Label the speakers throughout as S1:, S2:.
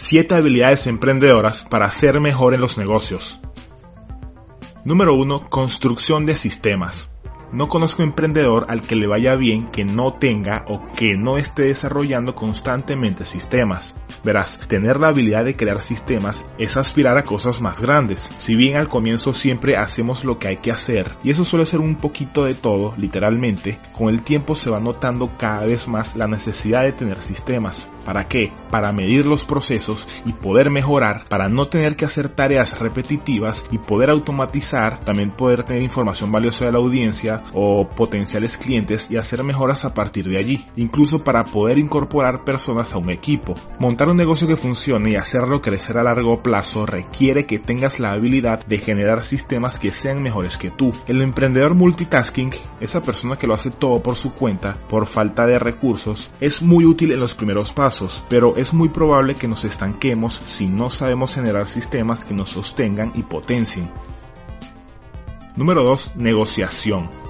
S1: 7 habilidades emprendedoras para ser mejor en los negocios. Número 1. Construcción de sistemas. No conozco emprendedor al que le vaya bien que no tenga o que no esté desarrollando constantemente sistemas. Verás, tener la habilidad de crear sistemas es aspirar a cosas más grandes. Si bien al comienzo siempre hacemos lo que hay que hacer, y eso suele ser un poquito de todo, literalmente, con el tiempo se va notando cada vez más la necesidad de tener sistemas. ¿Para qué? Para medir los procesos y poder mejorar, para no tener que hacer tareas repetitivas y poder automatizar, también poder tener información valiosa de la audiencia, o potenciales clientes y hacer mejoras a partir de allí, incluso para poder incorporar personas a un equipo. Montar un negocio que funcione y hacerlo crecer a largo plazo requiere que tengas la habilidad de generar sistemas que sean mejores que tú. El emprendedor multitasking, esa persona que lo hace todo por su cuenta, por falta de recursos, es muy útil en los primeros pasos, pero es muy probable que nos estanquemos si no sabemos generar sistemas que nos sostengan y potencien. Número 2. Negociación.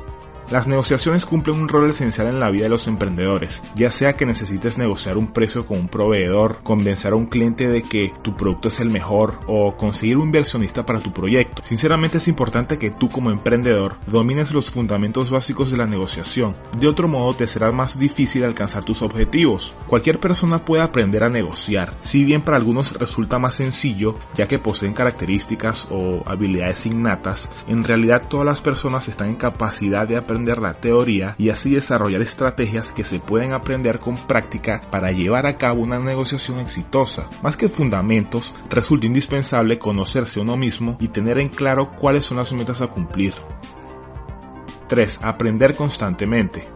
S1: Las negociaciones cumplen un rol esencial en la vida de los emprendedores, ya sea que necesites negociar un precio con un proveedor, convencer a un cliente de que tu producto es el mejor o conseguir un inversionista para tu proyecto. Sinceramente es importante que tú como emprendedor domines los fundamentos básicos de la negociación. De otro modo te será más difícil alcanzar tus objetivos. Cualquier persona puede aprender a negociar, si bien para algunos resulta más sencillo ya que poseen características o habilidades innatas, en realidad todas las personas están en capacidad de aprender la teoría y así desarrollar estrategias que se pueden aprender con práctica para llevar a cabo una negociación exitosa. Más que fundamentos, resulta indispensable conocerse uno mismo y tener en claro cuáles son las metas a cumplir. 3. Aprender constantemente.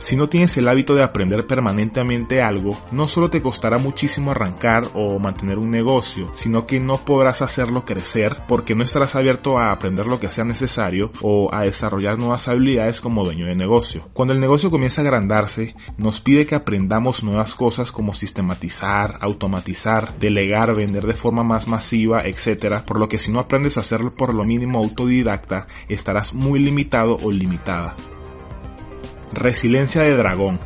S1: Si no tienes el hábito de aprender permanentemente algo, no solo te costará muchísimo arrancar o mantener un negocio, sino que no podrás hacerlo crecer porque no estarás abierto a aprender lo que sea necesario o a desarrollar nuevas habilidades como dueño de negocio. Cuando el negocio comienza a agrandarse, nos pide que aprendamos nuevas cosas como sistematizar, automatizar, delegar, vender de forma más masiva, etc. Por lo que si no aprendes a hacerlo por lo mínimo autodidacta, estarás muy limitado o limitada. Resiliencia de dragón.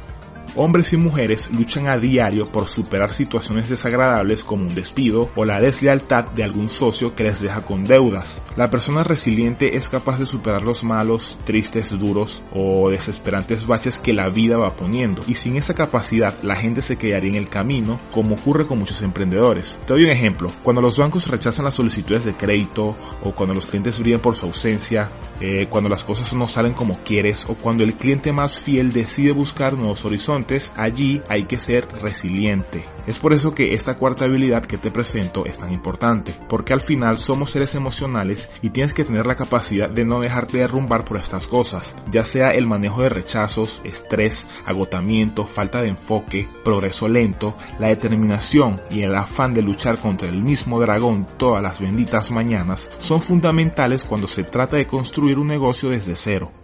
S1: Hombres y mujeres luchan a diario por superar situaciones desagradables como un despido o la deslealtad de algún socio que les deja con deudas. La persona resiliente es capaz de superar los malos, tristes, duros o desesperantes baches que la vida va poniendo y sin esa capacidad la gente se quedaría en el camino como ocurre con muchos emprendedores. Te doy un ejemplo, cuando los bancos rechazan las solicitudes de crédito o cuando los clientes brillan por su ausencia, eh, cuando las cosas no salen como quieres o cuando el cliente más fiel decide buscar nuevos horizontes, allí hay que ser resiliente. Es por eso que esta cuarta habilidad que te presento es tan importante, porque al final somos seres emocionales y tienes que tener la capacidad de no dejarte derrumbar por estas cosas, ya sea el manejo de rechazos, estrés, agotamiento, falta de enfoque, progreso lento, la determinación y el afán de luchar contra el mismo dragón todas las benditas mañanas, son fundamentales cuando se trata de construir un negocio desde cero.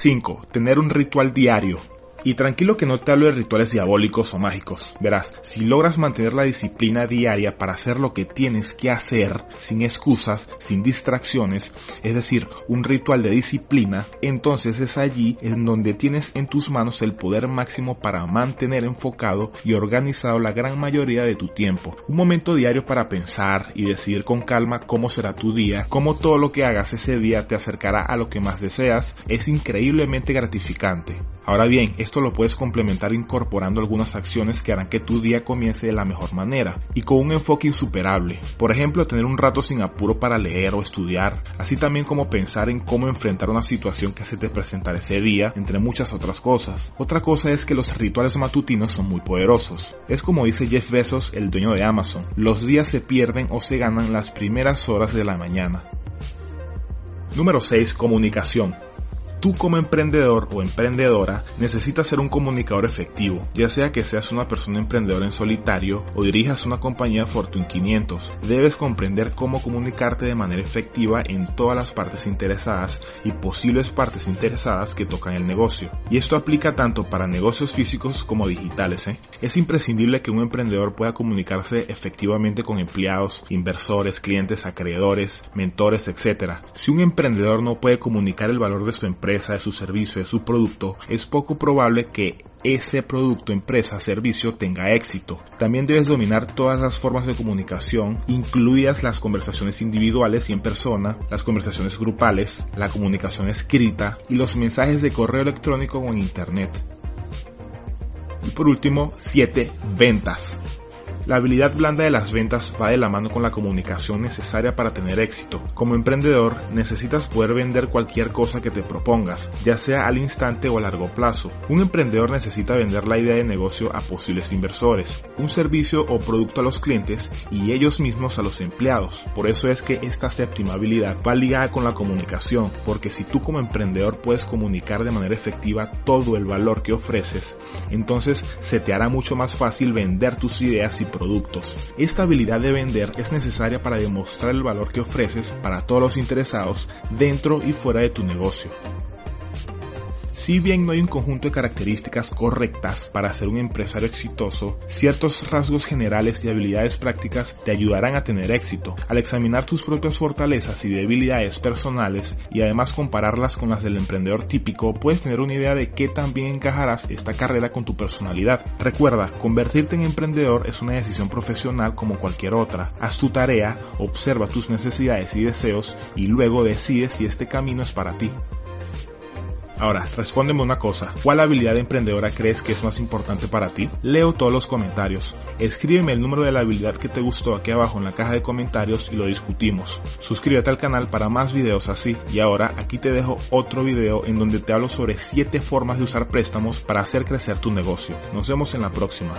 S1: 5. Tener un ritual diario. Y tranquilo que no te hablo de rituales diabólicos o mágicos. Verás, si logras mantener la disciplina diaria para hacer lo que tienes que hacer, sin excusas, sin distracciones, es decir, un ritual de disciplina, entonces es allí en donde tienes en tus manos el poder máximo para mantener enfocado y organizado la gran mayoría de tu tiempo. Un momento diario para pensar y decidir con calma cómo será tu día, cómo todo lo que hagas ese día te acercará a lo que más deseas, es increíblemente gratificante. Ahora bien, esto lo puedes complementar incorporando algunas acciones que harán que tu día comience de la mejor manera y con un enfoque insuperable. Por ejemplo, tener un rato sin apuro para leer o estudiar, así también como pensar en cómo enfrentar una situación que se te presentará ese día, entre muchas otras cosas. Otra cosa es que los rituales matutinos son muy poderosos. Es como dice Jeff Bezos, el dueño de Amazon, los días se pierden o se ganan las primeras horas de la mañana. Número 6. Comunicación. Tú como emprendedor o emprendedora necesitas ser un comunicador efectivo, ya sea que seas una persona emprendedora en solitario o dirijas una compañía Fortune 500. Debes comprender cómo comunicarte de manera efectiva en todas las partes interesadas y posibles partes interesadas que tocan el negocio. Y esto aplica tanto para negocios físicos como digitales. ¿eh? Es imprescindible que un emprendedor pueda comunicarse efectivamente con empleados, inversores, clientes, acreedores, mentores, etc. Si un emprendedor no puede comunicar el valor de su empresa, de su servicio, de su producto, es poco probable que ese producto, empresa, servicio tenga éxito. También debes dominar todas las formas de comunicación, incluidas las conversaciones individuales y en persona, las conversaciones grupales, la comunicación escrita y los mensajes de correo electrónico o en internet. Y por último, 7. Ventas. La habilidad blanda de las ventas va de la mano con la comunicación necesaria para tener éxito. Como emprendedor, necesitas poder vender cualquier cosa que te propongas, ya sea al instante o a largo plazo. Un emprendedor necesita vender la idea de negocio a posibles inversores, un servicio o producto a los clientes y ellos mismos a los empleados. Por eso es que esta séptima habilidad va ligada con la comunicación, porque si tú como emprendedor puedes comunicar de manera efectiva todo el valor que ofreces, entonces se te hará mucho más fácil vender tus ideas y productos. Esta habilidad de vender es necesaria para demostrar el valor que ofreces para todos los interesados dentro y fuera de tu negocio. Si bien no hay un conjunto de características correctas para ser un empresario exitoso, ciertos rasgos generales y habilidades prácticas te ayudarán a tener éxito. Al examinar tus propias fortalezas y debilidades personales y además compararlas con las del emprendedor típico, puedes tener una idea de qué tan bien encajarás esta carrera con tu personalidad. Recuerda, convertirte en emprendedor es una decisión profesional como cualquier otra. Haz tu tarea, observa tus necesidades y deseos y luego decide si este camino es para ti. Ahora, respóndeme una cosa, ¿cuál habilidad emprendedora crees que es más importante para ti? Leo todos los comentarios. Escríbeme el número de la habilidad que te gustó aquí abajo en la caja de comentarios y lo discutimos. Suscríbete al canal para más videos así. Y ahora aquí te dejo otro video en donde te hablo sobre 7 formas de usar préstamos para hacer crecer tu negocio. Nos vemos en la próxima.